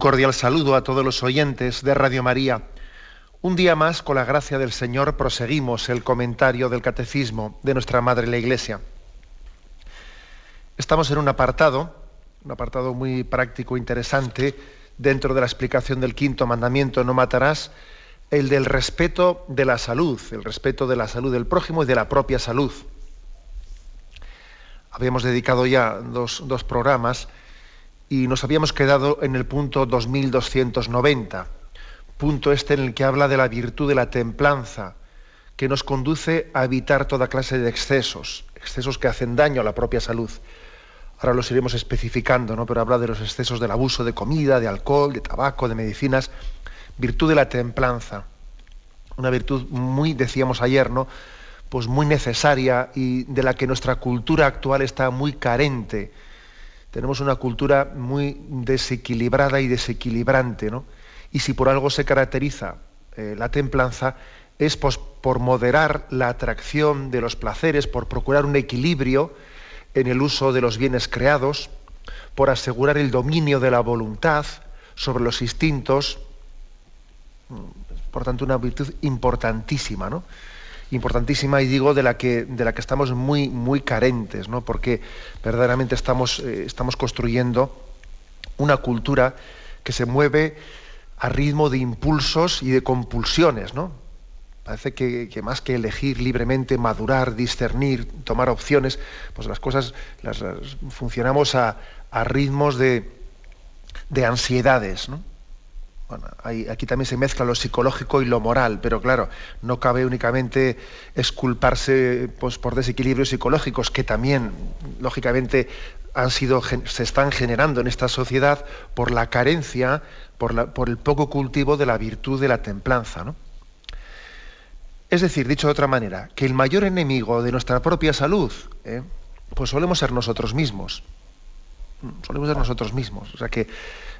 Cordial saludo a todos los oyentes de Radio María. Un día más, con la gracia del Señor, proseguimos el comentario del Catecismo de nuestra Madre la Iglesia. Estamos en un apartado, un apartado muy práctico, interesante, dentro de la explicación del quinto mandamiento, no matarás, el del respeto de la salud, el respeto de la salud del prójimo y de la propia salud. Habíamos dedicado ya dos, dos programas y nos habíamos quedado en el punto 2290, punto este en el que habla de la virtud de la templanza, que nos conduce a evitar toda clase de excesos, excesos que hacen daño a la propia salud. Ahora los iremos especificando, ¿no? pero habla de los excesos del abuso de comida, de alcohol, de tabaco, de medicinas, virtud de la templanza, una virtud muy, decíamos ayer, ¿no? pues muy necesaria y de la que nuestra cultura actual está muy carente tenemos una cultura muy desequilibrada y desequilibrante, ¿no? Y si por algo se caracteriza eh, la templanza, es pues, por moderar la atracción de los placeres, por procurar un equilibrio en el uso de los bienes creados, por asegurar el dominio de la voluntad sobre los instintos, por tanto una virtud importantísima, ¿no? Importantísima y digo de la que, de la que estamos muy, muy carentes, ¿no? porque verdaderamente estamos, eh, estamos construyendo una cultura que se mueve a ritmo de impulsos y de compulsiones. ¿no? Parece que, más que elegir libremente, madurar, discernir, tomar opciones, pues las cosas las, funcionamos a, a ritmos de, de ansiedades. ¿no? Bueno, aquí también se mezcla lo psicológico y lo moral, pero claro, no cabe únicamente esculparse pues, por desequilibrios psicológicos que también, lógicamente, han sido, se están generando en esta sociedad por la carencia, por, el poco cultivo de la virtud de la templanza. ¿no? Es decir, dicho de otra manera, que el mayor enemigo de nuestra propia salud, ¿eh? pues solemos ser nosotros mismos. Solemos ser nosotros mismos. O sea que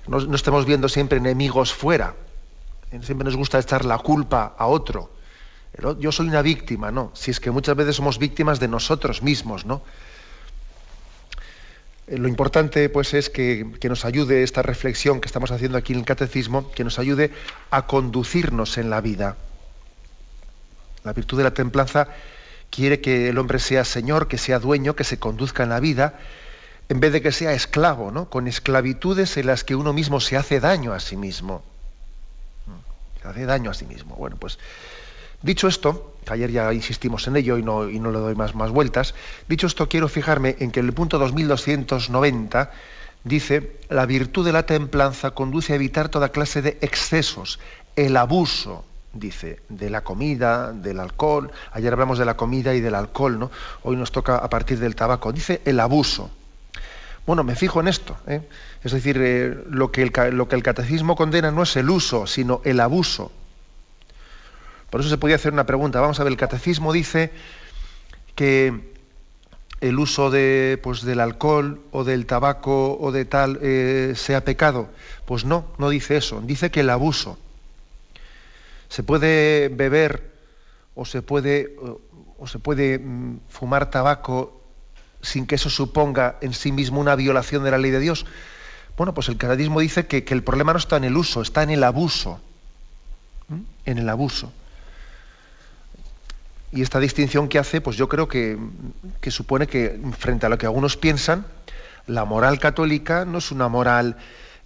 no, estemos viendo siempre enemigos fuera. Siempre nos gusta echar la culpa a otro. Yo soy una víctima, ¿no? Si es que muchas veces somos víctimas de nosotros mismos, ¿no? Eh, lo importante, pues, es que, que, nos ayude esta reflexión que estamos haciendo aquí en el catecismo, que nos ayude a conducirnos en la vida. La virtud de la templanza quiere que el hombre sea señor, que sea dueño, que se conduzca en la vida en vez de que sea esclavo, ¿no? con esclavitudes en las que uno mismo se hace daño a sí mismo. Se hace daño a sí mismo. Bueno, pues dicho esto, que ayer ya insistimos en ello y no, le doy más, más vueltas, dicho esto quiero fijarme en que el punto 2290 dice, la virtud de la templanza conduce a evitar toda clase de excesos, el abuso, dice, de la comida, del alcohol. Ayer hablamos de la comida y del alcohol, ¿no? Hoy nos toca a partir del tabaco. Dice el abuso. Bueno, me fijo en esto. ¿eh? Es decir, eh, lo, que el, catecismo condena no es el uso, sino el abuso. Por eso se podía hacer una pregunta. Vamos a ver, el catecismo dice que el uso de, pues, del alcohol o del tabaco o de tal eh, sea pecado. Pues no, no dice eso. Dice que el abuso. Se puede beber o se puede, o se puede mm, fumar tabaco sin que eso suponga en sí mismo una violación de la ley de Dios? Bueno, pues el canadismo dice que, el problema no está en el uso, está en el abuso. En el abuso. Y esta distinción que hace, pues yo creo que, supone que frente a lo que algunos piensan, la moral católica no es una moral,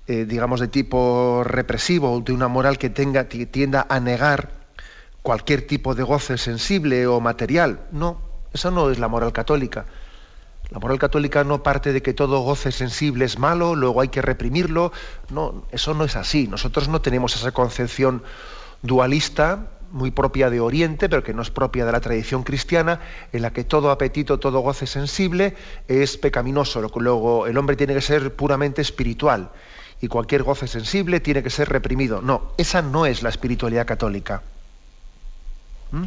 eh, digamos, de tipo represivo, de una moral que tenga, tienda a negar cualquier tipo de goce sensible o material. No, esa no es la moral católica. La moral católica no parte de que todo goce sensible es malo, luego hay que reprimirlo. No, eso no es así. Nosotros no tenemos esa concepción dualista muy propia de Oriente, pero que no es propia de la tradición cristiana, en la que todo apetito, todo goce sensible es pecaminoso. Luego el hombre tiene que ser puramente espiritual y cualquier goce sensible tiene que ser reprimido. No, esa no es la espiritualidad católica. ¿Mm?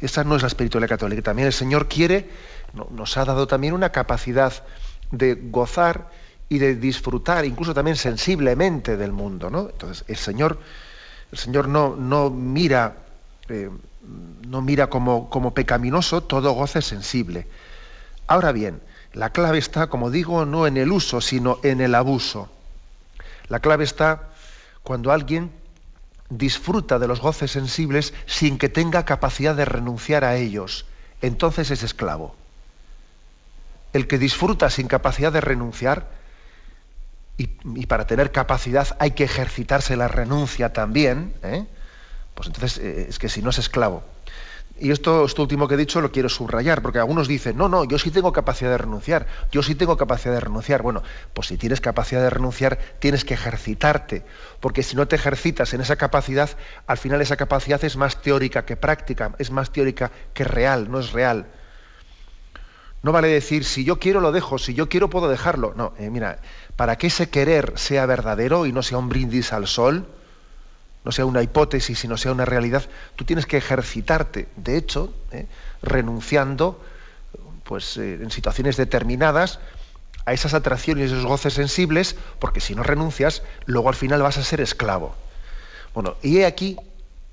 Esa no es la espiritualidad católica. También el Señor quiere, nos ha dado también una capacidad de gozar y de disfrutar, incluso también sensiblemente del mundo. ¿no? Entonces, el Señor, el Señor no, no mira, eh, no mira como, como pecaminoso todo goce sensible. Ahora bien, la clave está, como digo, no en el uso, sino en el abuso. La clave está cuando alguien disfruta de los goces sensibles sin que tenga capacidad de renunciar a ellos. Entonces es esclavo. El que disfruta sin capacidad de renunciar, y, para tener capacidad hay que ejercitarse la renuncia también, ¿eh? pues entonces eh, es que si no es esclavo. Y esto, esto último que he dicho lo quiero subrayar, porque algunos dicen, no, no, yo sí tengo capacidad de renunciar, yo sí tengo capacidad de renunciar. Bueno, pues si tienes capacidad de renunciar, tienes que ejercitarte, porque si no te ejercitas en esa capacidad, al final esa capacidad es más teórica que práctica, es más teórica que real, no es real. No vale decir, si yo quiero lo dejo, si yo quiero puedo dejarlo. No, eh, mira, para que ese querer sea verdadero y no sea un brindis al sol, no sea una hipótesis, sino sea una realidad, tú tienes que ejercitarte, de hecho, ¿eh? renunciando, pues eh, en situaciones determinadas, a esas atracciones y esos goces sensibles, porque si no renuncias, luego al final vas a ser esclavo. Bueno, y he aquí,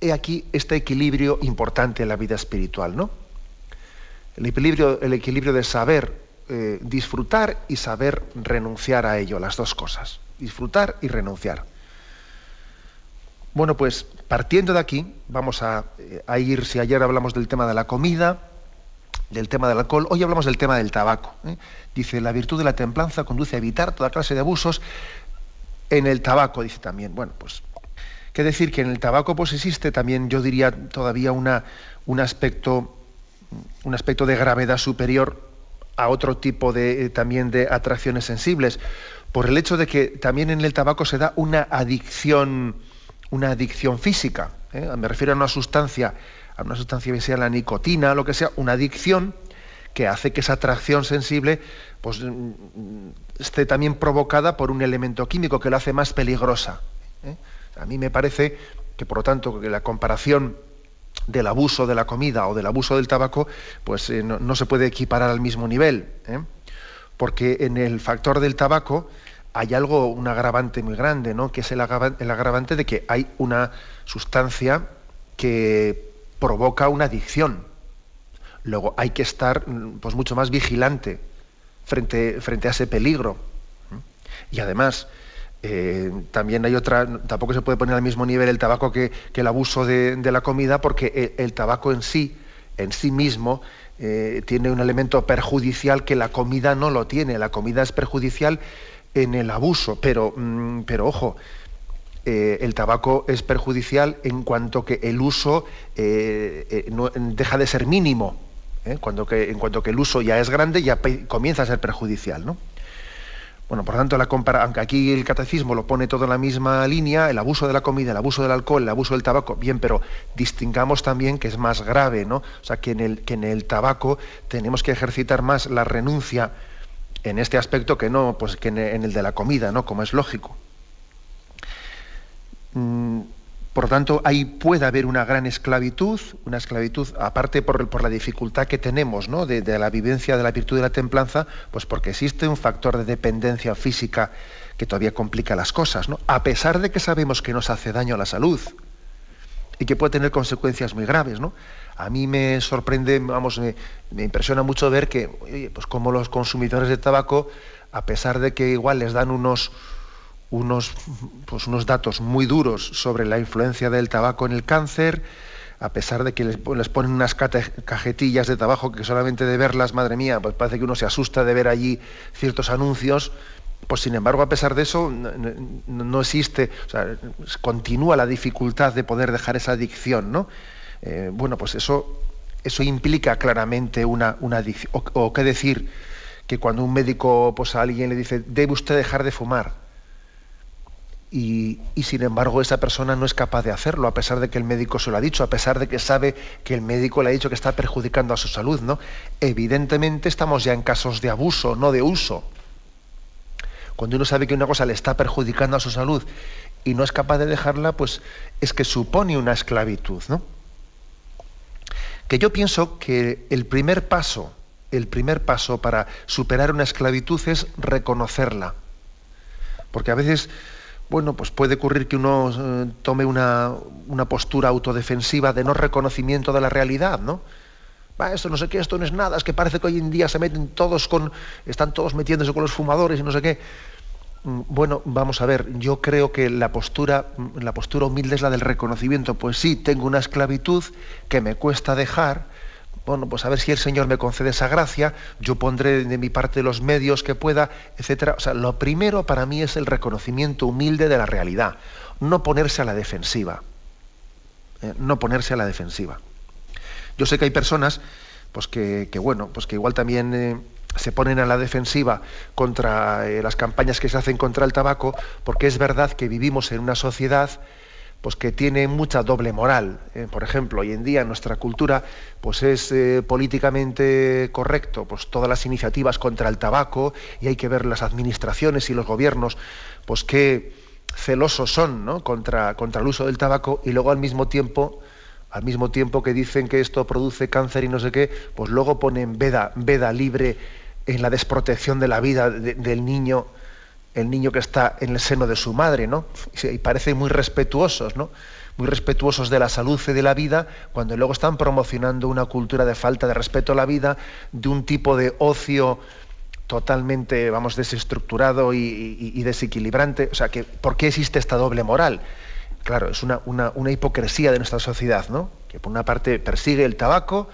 he aquí este equilibrio importante en la vida espiritual, ¿no? El equilibrio, de saber eh, disfrutar y saber renunciar a ello, las dos cosas. Disfrutar y renunciar. Bueno, pues partiendo de aquí, vamos a, ir, si ayer hablamos del tema de la comida, del tema del alcohol, hoy hablamos del tema del tabaco. ¿eh? Dice, la virtud de la templanza conduce a evitar toda clase de abusos en el tabaco, dice también. Bueno, pues, qué decir que en el tabaco pues existe también, yo diría, todavía una, un, aspecto, un aspecto de gravedad superior a otro tipo de, eh, también de atracciones sensibles, por el hecho de que también en el tabaco se da una adicción una adicción física. ¿eh? Me refiero a una sustancia, a una sustancia que sea la nicotina, lo que sea, una adicción que hace que esa atracción sensible pues, mm, esté también provocada por un elemento químico que la hace más peligrosa. ¿eh? A mí me parece que, por lo tanto, que la comparación del abuso de la comida o del abuso del tabaco, pues eh, no, se puede equiparar al mismo nivel. Porque en el factor del tabaco, hay algo, un agravante muy grande, ¿no? que es el agravante, de que hay una sustancia que provoca una adicción. Luego hay que estar pues, mucho más vigilante frente, frente a ese peligro. Y además, eh, también hay otra, tampoco se puede poner al mismo nivel el tabaco que, el abuso de, la comida, porque el, tabaco en sí, en sí mismo, eh, tiene un elemento perjudicial que la comida no lo tiene. La comida es perjudicial en el abuso, pero, mm, pero ojo, eh, el tabaco es perjudicial en cuanto que el uso eh, deja de ser mínimo. Cuando que, en cuanto que el uso ya es grande, ya comienza a ser perjudicial. ¿no? Bueno, por tanto, la aunque aquí el catecismo lo pone todo en la misma línea, el abuso de la comida, el abuso del alcohol, el abuso del tabaco, bien, pero distingamos también que es más grave, ¿no? O sea, que en el, que en el tabaco tenemos que ejercitar más la renuncia en este aspecto que no, pues que en el de la comida, ¿no? Como es lógico. Mm, por lo tanto, ahí puede haber una gran esclavitud, una esclavitud, aparte por, la dificultad que tenemos ¿no? de, la vivencia de la virtud de la templanza, pues porque existe un factor de dependencia física que todavía complica las cosas, ¿no? a pesar de que sabemos que nos hace daño a la salud y que puede tener consecuencias muy graves. ¿no? A mí me sorprende, vamos, me, impresiona mucho ver que, pues como los consumidores de tabaco, a pesar de que igual les dan unos, unos, pues unos datos muy duros sobre la influencia del tabaco en el cáncer, a pesar de que les, ponen unas cajetillas de tabaco que solamente de verlas, madre mía, pues parece que uno se asusta de ver allí ciertos anuncios, pues sin embargo, a pesar de eso, no, existe, o sea, continúa la dificultad de poder dejar esa adicción, ¿no? Eh, bueno, pues eso, eso implica claramente una, una adicción. O, qué decir que cuando un médico pues, a alguien le dice, debe usted dejar de fumar, y, sin embargo esa persona no es capaz de hacerlo, a pesar de que el médico se lo ha dicho, a pesar de que sabe que el médico le ha dicho que está perjudicando a su salud, ¿no? Evidentemente estamos ya en casos de abuso, no de uso. cuando uno sabe que una cosa le está perjudicando a su salud y no es capaz de dejarla, pues es que supone una esclavitud, ¿no? Que yo pienso que el primer paso, el primer paso para superar una esclavitud es reconocerla. Porque a veces, bueno, pues puede ocurrir que uno eh, tome una, una, postura autodefensiva de no reconocimiento de la realidad, ¿no? Va, esto no sé qué, esto no es nada, es que parece que hoy en día se meten todos con, están todos metiéndose con los fumadores y no sé qué. Mm, bueno, vamos a ver, yo creo que la postura, mm, la postura humilde es la del reconocimiento. Pues sí, tengo una esclavitud que me cuesta dejar. Bueno, pues a ver si el Señor me concede esa gracia, yo pondré de mi parte los medios que pueda, etcétera. O sea, lo primero para mí es el reconocimiento humilde de la realidad, no ponerse a la defensiva. Eh, no ponerse a la defensiva. Yo sé que hay personas, pues que, bueno, pues que igual también. Eh, se ponen a la defensiva contra eh, las campañas que se hacen contra el tabaco, porque es verdad que vivimos en una sociedad pues que tiene mucha doble moral. Eh, por ejemplo, hoy en día en nuestra cultura pues es eh, políticamente correcto pues todas las iniciativas contra el tabaco y hay que ver las administraciones y los gobiernos pues qué celosos son ¿no? contra, contra el uso del tabaco y luego al mismo tiempo al mismo tiempo que dicen que esto produce cáncer y no sé qué, pues luego ponen veda, veda libre en la desprotección de la vida del niño, el niño que está en el seno de su madre, ¿no? Y parecen muy respetuosos, ¿no? Muy respetuosos de la salud y de la vida, cuando luego están promocionando una cultura de falta de respeto a la vida, de un tipo de ocio totalmente, vamos, desestructurado y, desequilibrante. O sea, que, ¿por qué existe esta doble moral? Claro, es una, una hipocresía de nuestra sociedad, ¿no? Que por una parte persigue el tabaco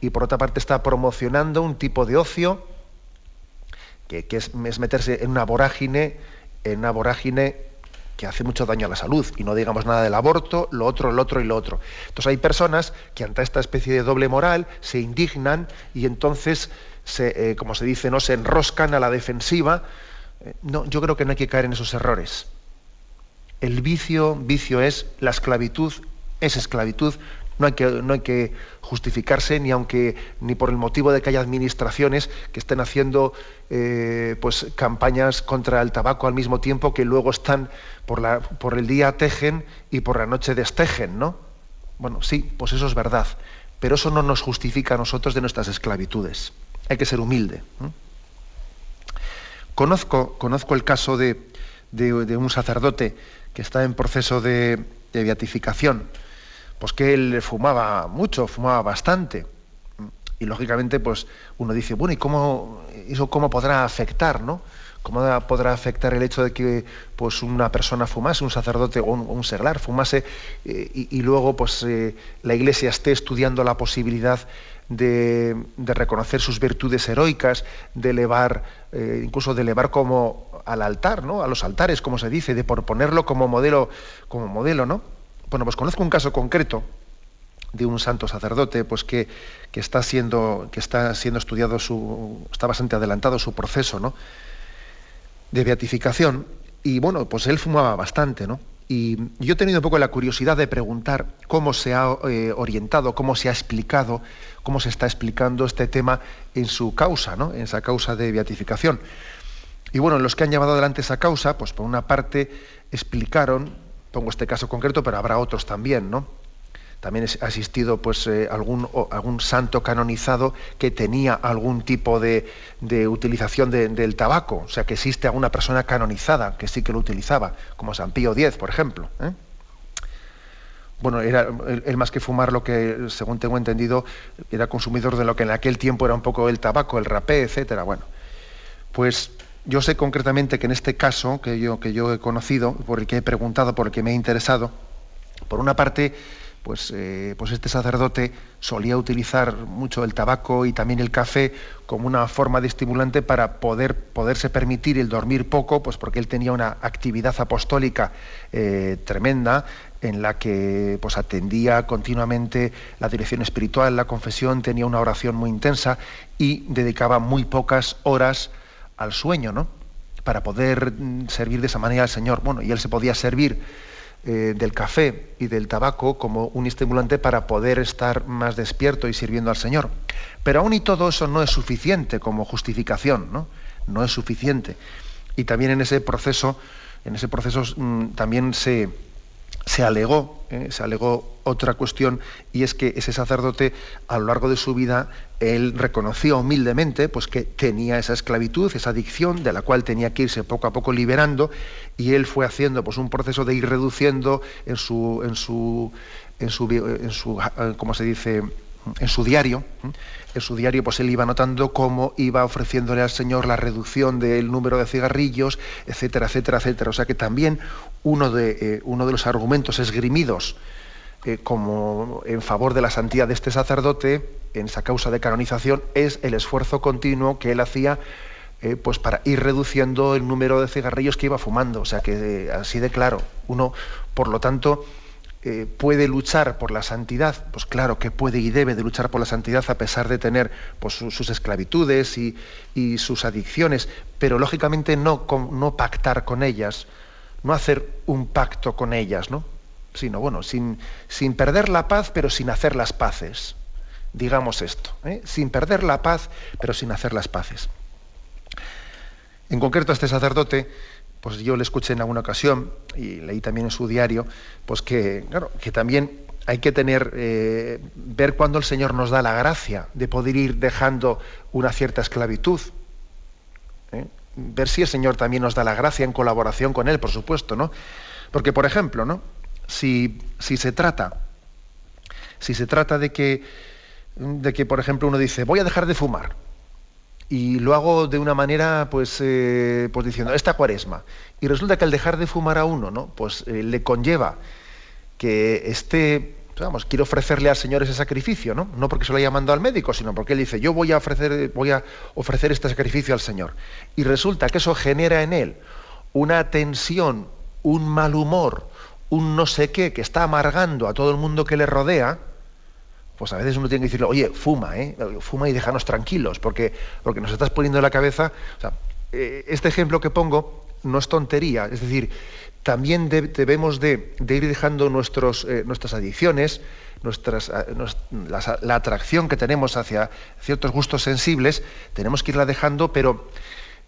y por otra parte está promocionando un tipo de ocio que, es, meterse en una vorágine, en una vorágine que hace mucho daño a la salud, y no digamos nada del aborto, lo otro, lo otro y lo otro. Entonces hay personas que ante esta especie de doble moral se indignan y entonces, se, eh, como se dice, no se enroscan a la defensiva. Eh, no, yo creo que no hay que caer en esos errores. El vicio, vicio es, la esclavitud es esclavitud, no hay que, no hay que justificarse ni aunque ni por el motivo de que haya administraciones que estén haciendo eh, pues campañas contra el tabaco al mismo tiempo que luego están por, la, por el día tejen y por la noche destejen, ¿no? Bueno, sí, pues eso es verdad, pero eso no nos justifica a nosotros de nuestras esclavitudes. Hay que ser humilde. Conozco, conozco el caso de, un sacerdote que está en proceso de, de beatificación pues que él fumaba mucho, fumaba bastante. Y lógicamente, pues uno dice, bueno, ¿y cómo eso cómo podrá afectar, no? ¿Cómo podrá afectar el hecho de que pues, una persona fumase, un sacerdote o un, seglar fumase, eh, y, luego pues, eh, la Iglesia esté estudiando la posibilidad de, reconocer sus virtudes heroicas, de elevar, eh, incluso de elevar como al altar, ¿no? a los altares, como se dice, de por ponerlo como modelo, como modelo, ¿no? Bueno, pues conozco un caso concreto de un santo sacerdote, pues que, está siendo, que está siendo estudiado su, está bastante adelantado su proceso, ¿no? De beatificación. Y bueno, pues él fumaba bastante, ¿no? Y yo he tenido un poco la curiosidad de preguntar cómo se ha eh, orientado, cómo se ha explicado, cómo se está explicando este tema en su causa, ¿no? En esa causa de beatificación. Y bueno, los que han llevado adelante esa causa, pues por una parte explicaron pongo este caso concreto, pero habrá otros también, ¿no? También ha existido pues, eh, algún, algún santo canonizado que tenía algún tipo de, utilización del tabaco, o sea que existe alguna persona canonizada que sí que lo utilizaba, como San Pío X, por ejemplo. ¿eh? Bueno, era él, más que fumar lo que, según tengo entendido, era consumidor de lo que en aquel tiempo era un poco el tabaco, el rapé, etcétera. Bueno, pues yo sé concretamente que en este caso que yo, que yo he conocido, por el que he preguntado, por el que me he interesado, por una parte, pues, eh, pues este sacerdote solía utilizar mucho el tabaco y también el café como una forma de estimulante para poder, poderse permitir el dormir poco, pues porque él tenía una actividad apostólica eh, tremenda en la que pues atendía continuamente la dirección espiritual, la confesión, tenía una oración muy intensa y dedicaba muy pocas horas al sueño, ¿no? Para poder mm, servir de esa manera al Señor. Bueno, y él se podía servir eh, del café y del tabaco como un estimulante para poder estar más despierto y sirviendo al Señor. Pero aún y todo eso no es suficiente como justificación, ¿no? No es suficiente. Y también en ese proceso, en ese proceso mm, también se, se alegó, ¿eh? se alegó otra cuestión y es que ese sacerdote a lo largo de su vida él reconocía humildemente pues que tenía esa esclavitud, esa adicción de la cual tenía que irse poco a poco liberando y él fue haciendo pues un proceso de ir reduciendo en su en su en su, en su ¿cómo se dice? en su diario, en su diario pues él iba notando cómo iba ofreciéndole al Señor la reducción del número de cigarrillos, etcétera, etcétera, etcétera. O sea que también uno de, eh, uno de los argumentos esgrimidos eh, como en favor de la santidad de este sacerdote en esa causa de canonización es el esfuerzo continuo que él hacía eh, pues para ir reduciendo el número de cigarrillos que iba fumando. O sea que así de claro, uno, por lo tanto, eh, puede luchar por la santidad, pues claro que puede y debe de luchar por la santidad a pesar de tener pues, sus esclavitudes y, sus adicciones, pero lógicamente no, no pactar con ellas, no hacer un pacto con ellas, ¿no? sino bueno, sin, sin perder la paz, pero sin hacer las paces. Digamos esto, ¿eh? sin perder la paz, pero sin hacer las paces. En concreto, este sacerdote pues yo le escuché en alguna ocasión y leí también en su diario, pues que, claro, que también hay que tener, eh, ver cuándo el Señor nos da la gracia de poder ir dejando una cierta esclavitud. ¿eh? Ver si el Señor también nos da la gracia en colaboración con Él, por supuesto, ¿no? Porque, por ejemplo, ¿no? Si, si se trata, si se trata de que, de que, por ejemplo, uno dice, voy a dejar de fumar, y lo hago de una manera, pues, eh, pues diciendo, esta cuaresma. Y resulta que al dejar de fumar a uno, ¿no? Pues eh, le conlleva que esté, vamos, quiero ofrecerle al Señor ese sacrificio, ¿no? No porque se lo haya mandado al médico, sino porque él dice, yo voy a ofrecer, voy a ofrecer este sacrificio al Señor. Y resulta que eso genera en él una tensión, un mal humor, un no sé qué que está amargando a todo el mundo que le rodea, pues a veces uno tiene que decirle, oye, fuma, ¿eh? fuma y déjanos tranquilos, porque, porque nos estás poniendo en la cabeza. Eh, este ejemplo que pongo no es tontería, es decir, también debemos de, ir dejando nuestros, eh, nuestras adicciones, nuestras, la, atracción que tenemos hacia ciertos gustos sensibles, tenemos que irla dejando, pero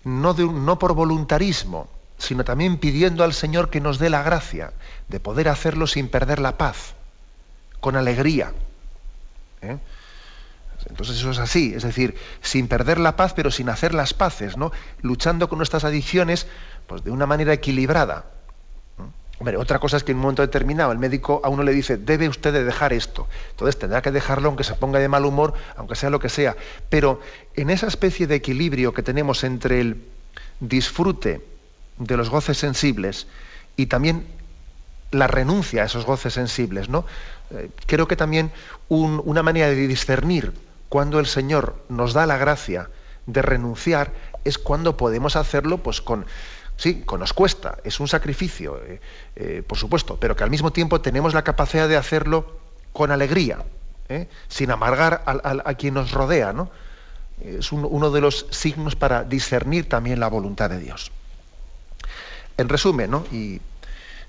no, de, no por voluntarismo, sino también pidiendo al Señor que nos dé la gracia de poder hacerlo sin perder la paz, con alegría. ¿Eh? Entonces eso es así, es decir, sin perder la paz, pero sin hacer las paces, ¿no? Luchando con nuestras adicciones, pues de una manera equilibrada. Otra cosa es que en un momento determinado el médico a uno le dice, debe usted de dejar esto. Entonces tendrá que dejarlo aunque se ponga de mal humor, aunque sea lo que sea. Pero en esa especie de equilibrio que tenemos entre el disfrute de los goces sensibles y también la renuncia a esos goces sensibles, ¿no? Eh, creo que también una manera de discernir cuando el Señor nos da la gracia de renunciar es cuando podemos hacerlo pues con sí con nos cuesta es un sacrificio eh, eh, por supuesto pero que al mismo tiempo tenemos la capacidad de hacerlo con alegría sin amargar a, quien nos rodea ¿no? es uno de los signos para discernir también la voluntad de Dios en resumen ¿no?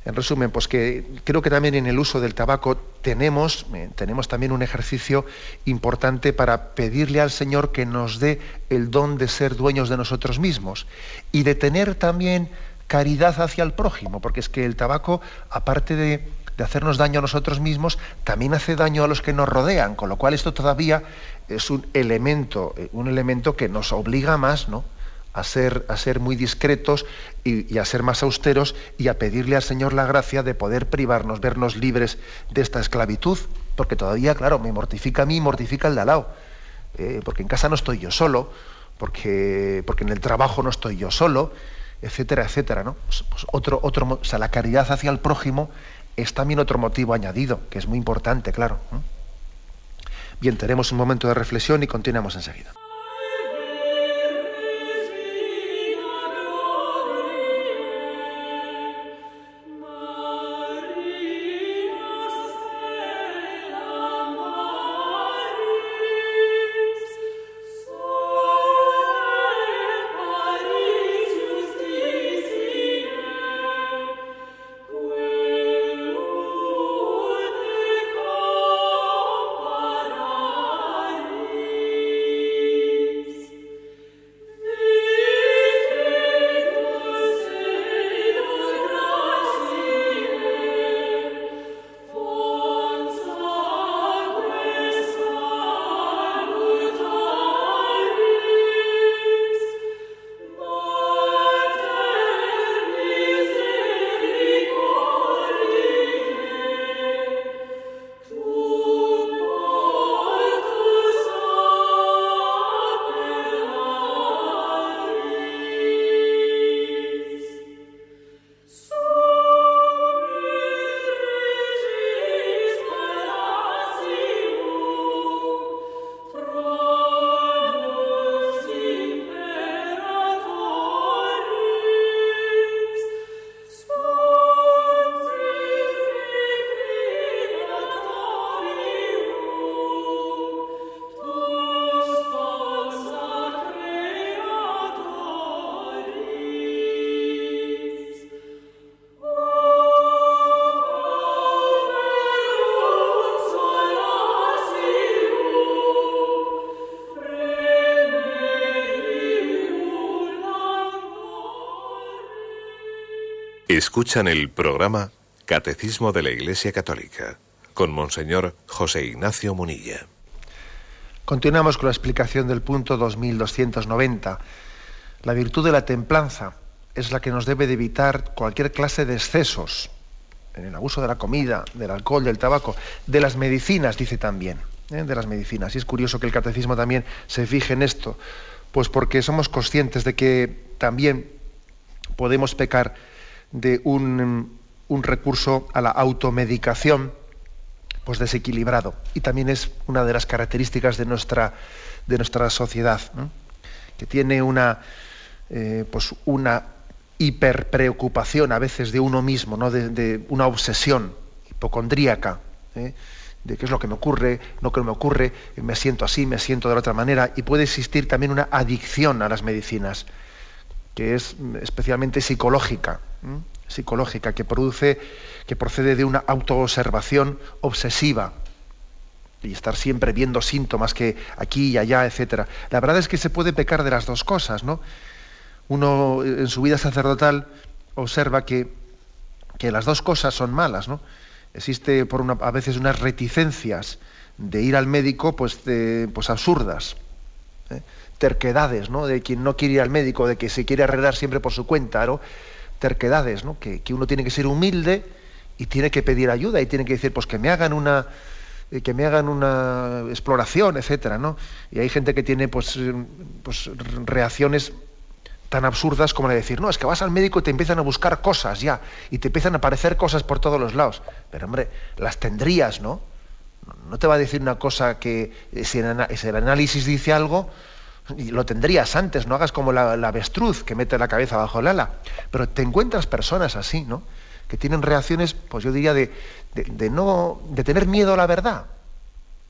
En resumen, pues que creo que también en el uso del tabaco tenemos, eh, tenemos también un ejercicio importante para pedirle al Señor que nos dé el don de ser dueños de nosotros mismos y de tener también caridad hacia el prójimo, porque es que el tabaco, aparte de, de hacernos daño a nosotros mismos, también hace daño a los que nos rodean, con lo cual esto todavía es un elemento, eh, un elemento que nos obliga más, ¿no? A ser, a ser muy discretos y, a ser más austeros y a pedirle al Señor la gracia de poder privarnos, vernos libres de esta esclavitud, porque todavía, claro, me mortifica a mí, mortifica el de al lado, eh, porque en casa no estoy yo solo, porque, porque en el trabajo no estoy yo solo, etcétera, etcétera, ¿no? Pues, pues otro, otro, o sea, la caridad hacia el prójimo es también otro motivo añadido, que es muy importante, claro. Bien, tenemos un momento de reflexión y continuamos enseguida. Escuchan el programa Catecismo de la Iglesia Católica con Monseñor José Ignacio Munilla. Continuamos con la explicación del punto 2290. La virtud de la templanza es la que nos debe de evitar cualquier clase de excesos en el abuso de la comida, del alcohol, del tabaco, de las medicinas, dice también, ¿eh? de las medicinas. Y es curioso que el catecismo también se fije en esto, pues porque somos conscientes de que también podemos pecar de un, un recurso a la automedicación, pues desequilibrado. Y también es una de las características de nuestra, de nuestra sociedad, que tiene una, eh, pues una hiperpreocupación a veces de uno mismo, ¿no? de, una obsesión hipocondríaca, ¿eh? de qué es lo que me ocurre, no que me ocurre, me siento así, me siento de la otra manera, y puede existir también una adicción a las medicinas, que es especialmente psicológica, psicológica, que produce, que procede de una autoobservación obsesiva, y estar siempre viendo síntomas que aquí y allá, etcétera. La verdad es que se puede pecar de las dos cosas, ¿no? uno en su vida sacerdotal observa que, las dos cosas son malas, ¿no? Existe por una, a veces unas reticencias de ir al médico pues, pues absurdas, ¿eh? Terquedades, ¿no? De quien no quiere ir al médico, de que se quiere arreglar siempre por su cuenta, ¿no? Terquedades, ¿no? Que, uno tiene que ser humilde y tiene que pedir ayuda y tiene que decir, pues que me hagan una eh, que me hagan una exploración, etcétera, ¿no? Y hay gente que tiene pues, pues reacciones tan absurdas como de decir, no, es que vas al médico y te empiezan a buscar cosas ya, y te empiezan a aparecer cosas por todos los lados. Pero hombre, las tendrías, ¿no? No te va a decir una cosa que eh, si, el análisis dice algo, lo tendrías antes, no hagas como la, avestruz que mete la cabeza bajo el ala. Pero te encuentras personas así, ¿no? Que tienen reacciones, pues yo diría, de, de, no, de tener miedo a la verdad.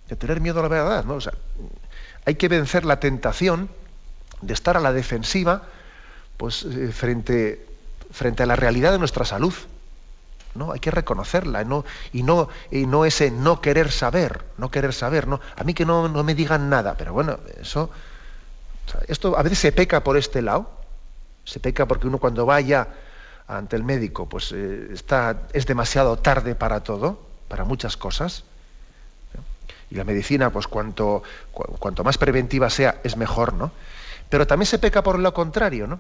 De tener miedo a la verdad, ¿no? O sea, hay que vencer la tentación de estar a la defensiva pues eh, frente, frente a la realidad de nuestra salud. ¿no? Hay que reconocerla ¿no? Y, no, y no ese no querer saber, no querer saber. ¿no? A mí que no, me digan nada, pero bueno, eso, esto a veces se peca por este lado, se peca porque uno cuando vaya ante el médico, pues eh, está, es demasiado tarde para todo, para muchas cosas. Y la medicina, pues cuanto, cuanto más preventiva sea, es mejor, ¿no? Pero también se peca por lo contrario, ¿no?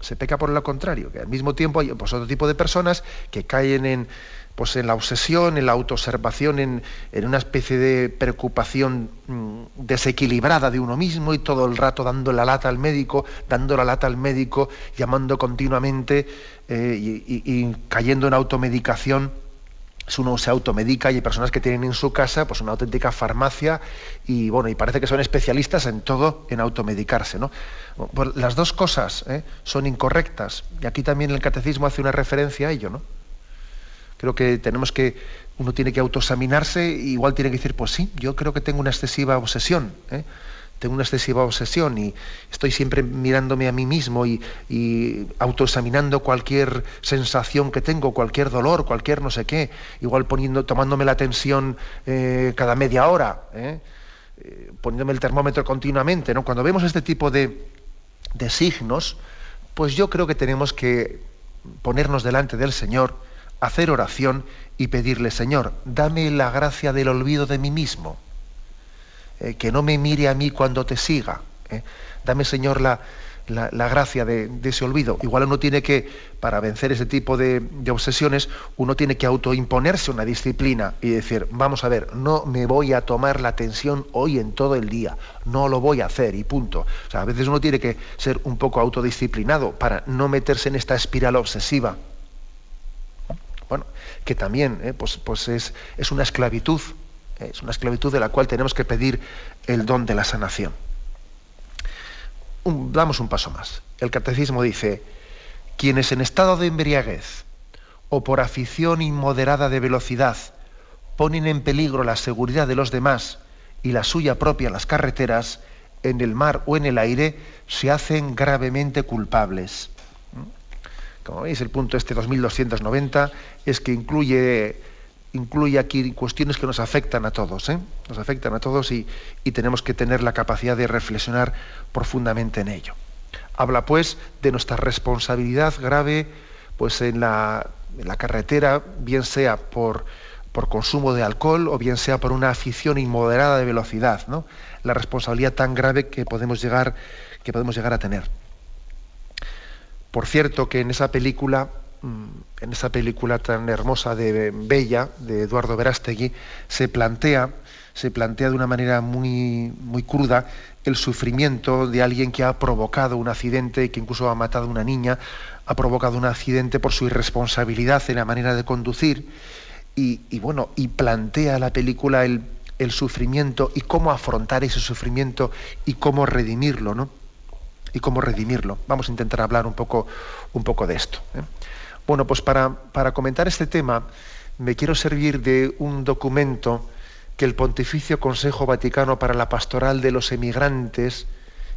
se peca por lo contrario, que al mismo tiempo hay pues, otro tipo de personas que caen en, pues, en la obsesión, en la autoobservación, en, en una especie de preocupación mm, desequilibrada de uno mismo y todo el rato dando la lata al médico, dando la lata al médico, llamando continuamente eh, y, cayendo en automedicación uno se automedica y hay personas que tienen en su casa pues una auténtica farmacia y bueno y parece que son especialistas en todo en automedicarse no pues las dos cosas ¿eh? son incorrectas. Y aquí también el catecismo hace una referencia a ello, ¿no? Creo que tenemos que, uno tiene que autoexaminarse, igual tiene que decir, pues sí, yo creo que tengo una excesiva obsesión, ¿eh? tengo una excesiva obsesión y estoy siempre mirándome a mí mismo y, y autoexaminando cualquier sensación que tengo, cualquier dolor, cualquier no sé qué, igual poniendo, tomándome la tensión eh, cada media hora, poniéndome el termómetro continuamente, ¿no? Cuando vemos este tipo de, de signos, pues yo creo que tenemos que ponernos delante del Señor, hacer oración y pedirle, Señor, dame la gracia del olvido de mí mismo, eh, que no me mire a mí cuando te siga. Eh. Dame, Señor, la, la, gracia de, ese olvido. Igual uno tiene que, para vencer ese tipo de, obsesiones, uno tiene que autoimponerse una disciplina y decir, vamos a ver, no me voy a tomar la tensión hoy en todo el día, no lo voy a hacer y punto. O sea, a veces uno tiene que ser un poco autodisciplinado para no meterse en esta espiral obsesiva. Que también eh, pues, pues es, es una esclavitud, es una esclavitud de la cual tenemos que pedir el don de la sanación damos un paso más. El catecismo dice, quienes en estado de embriaguez o por afición inmoderada de velocidad ponen en peligro la seguridad de los demás y la suya propia en las carreteras, en el mar o en el aire, se hacen gravemente culpables. Como veis, el punto este 2290 es que incluye incluye aquí cuestiones que nos afectan a todos, ¿eh? nos afectan a todos y, tenemos que tener la capacidad de reflexionar profundamente en ello. Habla pues de nuestra responsabilidad grave pues en la, carretera, bien sea por, por consumo de alcohol o bien sea por una afición inmoderada de velocidad, ¿no? La responsabilidad tan grave que podemos llegar, que podemos llegar a tener. Por cierto, que en esa película, mm, en esa película tan hermosa de Bella, de Eduardo Verástegui, se plantea, se plantea de una manera muy, muy cruda el sufrimiento de alguien que ha provocado un accidente y que incluso ha matado a una niña, ha provocado un accidente por su irresponsabilidad en la manera de conducir y, bueno, y plantea la película el, el, sufrimiento y cómo afrontar ese sufrimiento y cómo redimirlo, ¿no? Y cómo redimirlo. Vamos a intentar hablar un poco, un poco de esto. ¿eh? Bueno, pues para, para comentar este tema me quiero servir de un documento que el Pontificio Consejo Vaticano para la Pastoral de los Emigrantes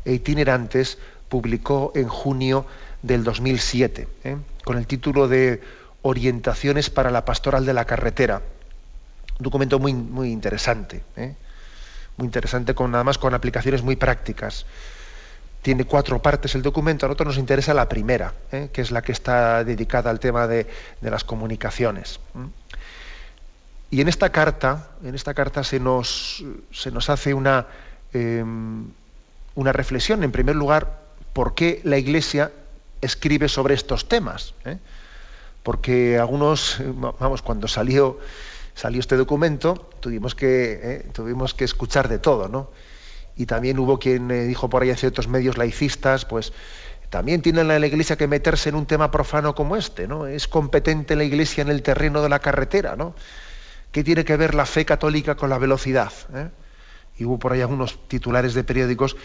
e Itinerantes publicó en junio del 2007, ¿eh? con el título de Orientaciones para la Pastoral de la Carretera. Un documento muy, muy interesante, ¿eh? muy interesante, con, nada más con aplicaciones muy prácticas. Tiene cuatro partes el documento, a nosotros nos interesa la primera, ¿eh? que es la que está dedicada al tema de, las comunicaciones. Y en esta carta, en esta carta se nos, hace una, em, una reflexión, en primer lugar, por qué la Iglesia escribe sobre estos temas. ¿eh? Porque algunos, vamos, cuando salió, este documento, tuvimos que, ¿eh? tuvimos que escuchar de todo, ¿no? Y también hubo quien eh, dijo por ahí a ciertos medios laicistas, pues también tiene la Iglesia que meterse en un tema profano como este, ¿no? Es competente la Iglesia en el terreno de la carretera, ¿no? ¿Qué tiene que ver la fe católica con la velocidad? ¿eh? Y hubo por ahí algunos titulares de periódicos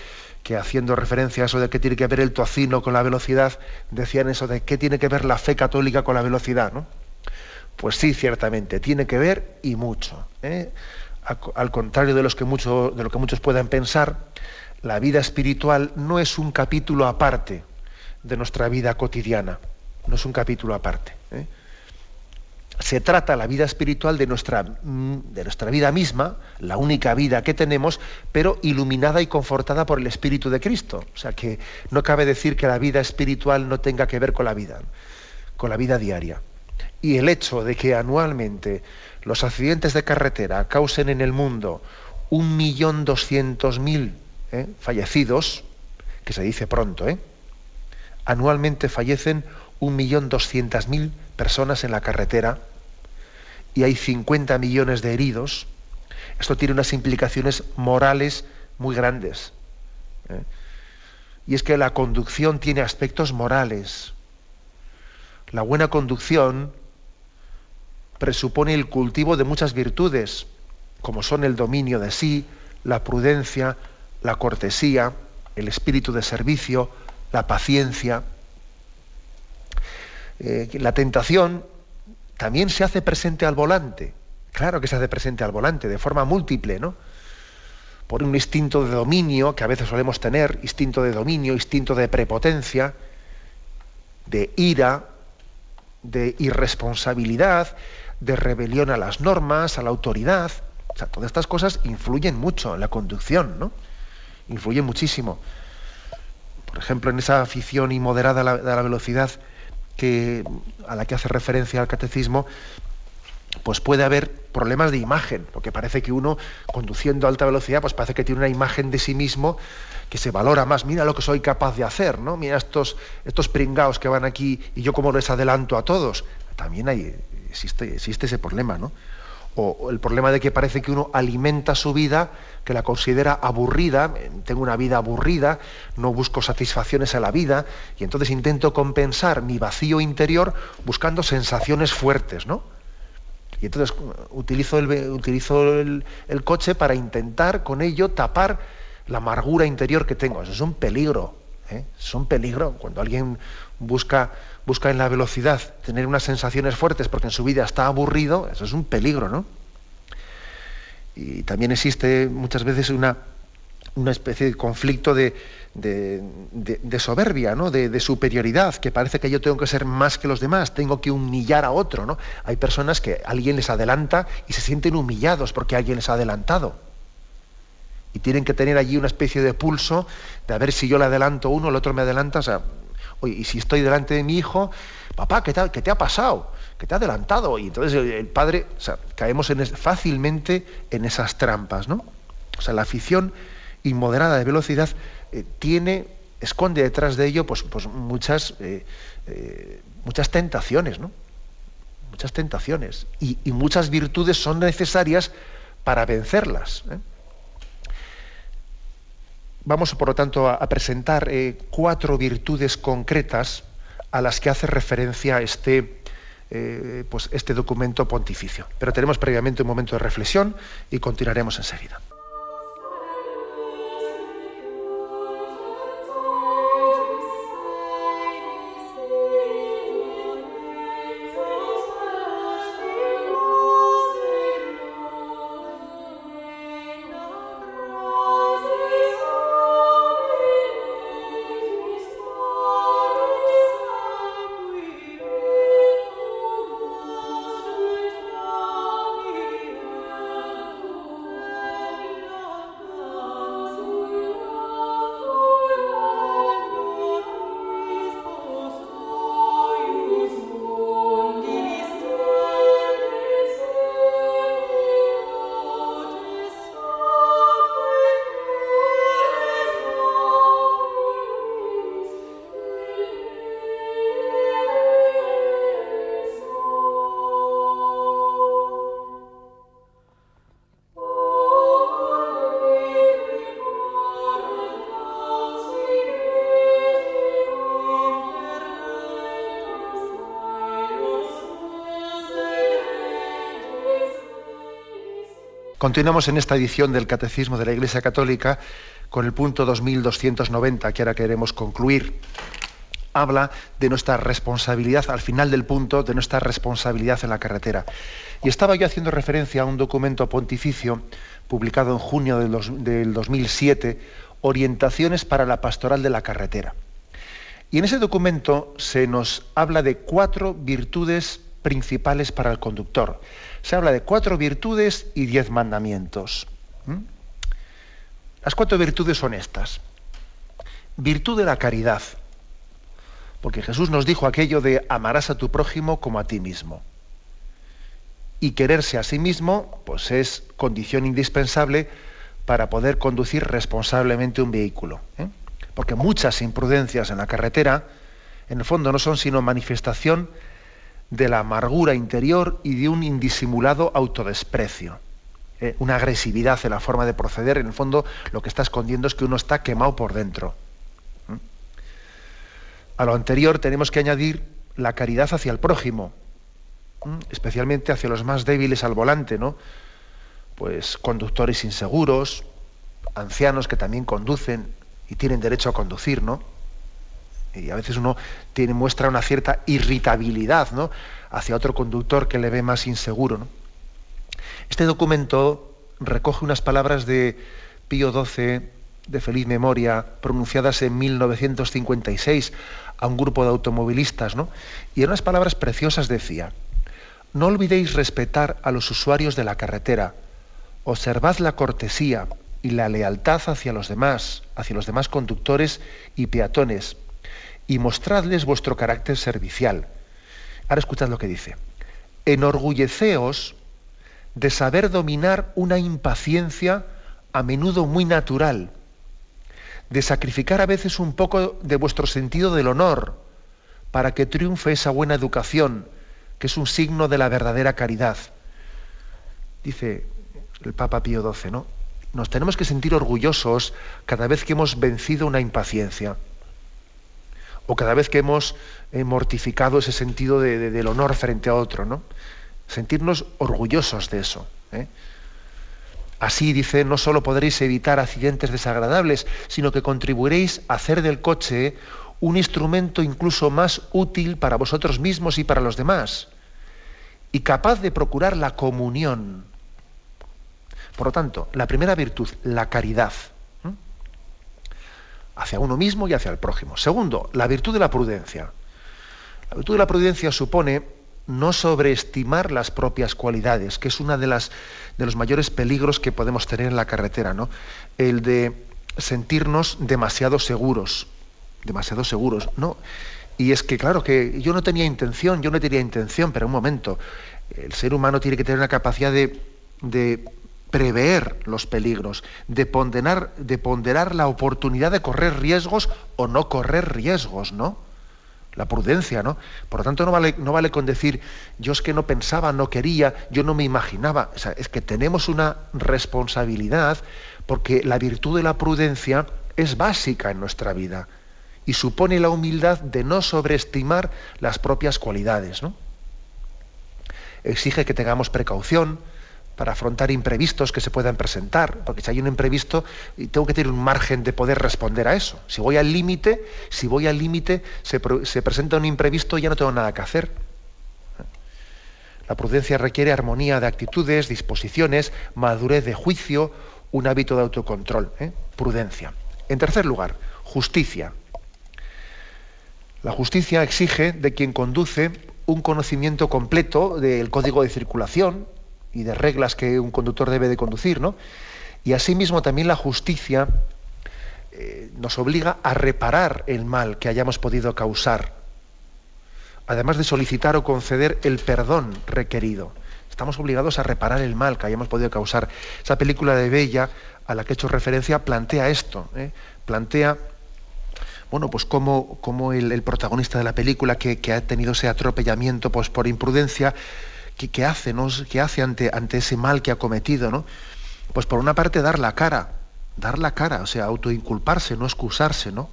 que haciendo referencia a eso de qué tiene que ver el tocino con la velocidad, decían eso de qué tiene que ver la fe católica con la velocidad, ¿no? Pues sí, ciertamente, tiene que ver y mucho. ¿eh? Al contrario de, lo que muchos puedan pensar, la vida espiritual no es un capítulo aparte de nuestra vida cotidiana, no es un capítulo aparte. ¿eh? se trata la vida espiritual de nuestra, mm, de nuestra vida misma, la única vida que tenemos, pero iluminada y confortada por el Espíritu de Cristo. O sea que no cabe decir que la vida espiritual no tenga que ver con la vida, con la vida diaria. Y el hecho de que anualmente los accidentes de carretera causen en el mundo un millón doscientos mil ¿eh? fallecidos, que se dice pronto, ¿eh? anualmente fallecen un millón doscientas mil personas en la carretera y hay 50 millones de heridos, esto tiene unas implicaciones morales muy grandes. ¿eh? Y es que la conducción tiene aspectos morales. La buena conducción presupone el cultivo de muchas virtudes, como son el dominio de sí, la prudencia, la cortesía, el espíritu de servicio, la paciencia. Eh, la tentación también se hace presente al volante. Claro que se hace presente al volante, de forma múltiple, ¿no? Por un instinto de dominio que a veces solemos tener, instinto de dominio, instinto de prepotencia, de ira, de irresponsabilidad, de rebelión a las normas, a la autoridad. O sea, todas estas cosas influyen mucho en la conducción, ¿no? Influyen muchísimo. Por ejemplo, en esa afición inmoderada a la velocidad, que, a la que hace referencia al catecismo, pues puede haber problemas de imagen, porque parece que uno conduciendo a alta velocidad, pues parece que tiene una imagen de sí mismo que se valora más. Mira lo que soy capaz de hacer, ¿no? Mira estos, estos pringaos que van aquí y yo como les adelanto a todos. También hay, existe, existe ese problema, ¿no? o el problema de que parece que uno alimenta su vida, que la considera aburrida, tengo una vida aburrida, no busco satisfacciones a la vida, y entonces intento compensar mi vacío interior buscando sensaciones fuertes, ¿no? Y entonces utilizo el, utilizo el, coche para intentar con ello tapar la amargura interior que tengo. Eso es un peligro, ¿eh? es un peligro. Cuando alguien busca busca en la velocidad tener unas sensaciones fuertes porque en su vida está aburrido, eso es un peligro, ¿no? Y también existe muchas veces una, una especie de conflicto de, soberbia, ¿no? De, superioridad, que parece que yo tengo que ser más que los demás, tengo que humillar a otro, ¿no? Hay personas que alguien les adelanta y se sienten humillados porque alguien les ha adelantado. Y tienen que tener allí una especie de pulso de a ver si yo le adelanto uno, el otro me adelanta, o sea, Y si estoy delante de mi hijo, papá, ¿qué te, te ha pasado? ¿Qué te ha adelantado? Y entonces el, padre, o sea, caemos en fácilmente en esas trampas, ¿no? O sea, la afición inmoderada de velocidad eh, tiene, esconde detrás de ello pues, pues muchas, eh, eh, muchas tentaciones, ¿no? Muchas tentaciones. Y, muchas virtudes son necesarias para vencerlas. Vamos, por lo tanto, a, presentar cuatro virtudes concretas a las que hace referencia este, pues este documento pontificio. Pero tenemos previamente un momento de reflexión y continuaremos enseguida. Continuamos en esta edición del Catecismo de la Iglesia Católica con el punto 2290, que ahora queremos concluir. Habla de nuestra responsabilidad, al final del punto, de nuestra responsabilidad en la carretera. Y estaba yo haciendo referencia a un documento pontificio publicado en junio del, 2007, Orientaciones para la Pastoral de la Carretera. Y en ese documento se nos habla de cuatro virtudes principales para el conductor se habla de cuatro virtudes y diez mandamientos. Las cuatro virtudes son estas. Virtud de la caridad, porque Jesús nos dijo aquello de amarás a tu prójimo como a ti mismo. Y quererse a sí mismo, pues es condición indispensable para poder conducir responsablemente un vehículo. ¿eh? Porque muchas imprudencias en la carretera, en el fondo, no son sino manifestación de la amargura interior y de un indisimulado autodesprecio. Eh, una agresividad en la forma de proceder, en el fondo lo que está escondiendo es que uno está quemado por dentro. A lo anterior tenemos que añadir la caridad hacia el prójimo, especialmente hacia los más débiles al volante, ¿no? Pues conductores inseguros, ancianos que también conducen y tienen derecho a conducir, ¿no? Y a veces uno tiene, muestra una cierta irritabilidad ¿no? hacia otro conductor que le ve más inseguro. Este documento recoge unas palabras de Pío XII, de feliz memoria, pronunciadas en 1956 a un grupo de automovilistas, ¿no? y en unas palabras preciosas decía, no olvidéis respetar a los usuarios de la carretera, observad la cortesía y la lealtad hacia los demás, hacia los demás conductores y peatones, y mostradles vuestro carácter servicial. Ahora escuchad lo que dice. Enorgulleceos de saber dominar una impaciencia a menudo muy natural, de sacrificar a veces un poco de vuestro sentido del honor para que triunfe esa buena educación, que es un signo de la verdadera caridad. Dice el Papa Pío XII, ¿no? Nos tenemos que sentir orgullosos cada vez que hemos vencido una impaciencia o cada vez que hemos eh, mortificado ese sentido del honor frente a otro, ¿no? Sentirnos orgullosos de eso. ¿eh? Así dice, no solo podréis evitar accidentes desagradables, sino que contribuiréis a hacer del coche un instrumento incluso más útil para vosotros mismos y para los demás, y capaz de procurar la comunión. Por lo tanto, la primera virtud, la caridad hacia uno mismo y hacia el prójimo. Segundo, la virtud de la prudencia. La virtud de la prudencia supone no sobreestimar las propias cualidades, que es uno de, las, de los mayores peligros que podemos tener en la carretera, ¿no? El de sentirnos demasiado seguros, demasiado seguros. No. Y es que, claro, que yo no tenía intención, yo no tenía intención, pero un momento, el ser humano tiene que tener una capacidad de, de prever los peligros, de ponderar, de ponderar la oportunidad de correr riesgos o no correr riesgos, ¿no? La prudencia, ¿no? Por lo tanto, no vale, no vale con decir, yo es que no pensaba, no quería, yo no me imaginaba. Es que tenemos una responsabilidad porque la virtud de la prudencia es básica en nuestra vida y supone la humildad de no sobreestimar las propias cualidades. ¿no? Exige que tengamos precaución para afrontar imprevistos que se puedan presentar, porque si hay un imprevisto, tengo que tener un margen de poder responder a eso. Si voy al límite, si voy al límite, se, se presenta un imprevisto, ya no tengo nada que hacer. La prudencia requiere armonía de actitudes, disposiciones, madurez de juicio, un hábito de autocontrol. ¿eh? Prudencia. En tercer lugar, justicia. La justicia exige de quien conduce un conocimiento completo del código de circulación y de reglas que un conductor debe de conducir, ¿no? Y asimismo también la justicia eh, nos obliga a reparar el mal que hayamos podido causar, además de solicitar o conceder el perdón requerido. Estamos obligados a reparar el mal que hayamos podido causar. Esa película de Bella a la que he hecho referencia plantea esto, ¿eh? plantea bueno, pues como, el, protagonista de la película que, ha tenido ese atropellamiento pues, por imprudencia, ¿qué, hace? ¿Qué hace ante, ante ese mal que ha cometido? ¿no? Pues por una parte dar la cara, dar la cara, o sea, autoinculparse, no excusarse, ¿no?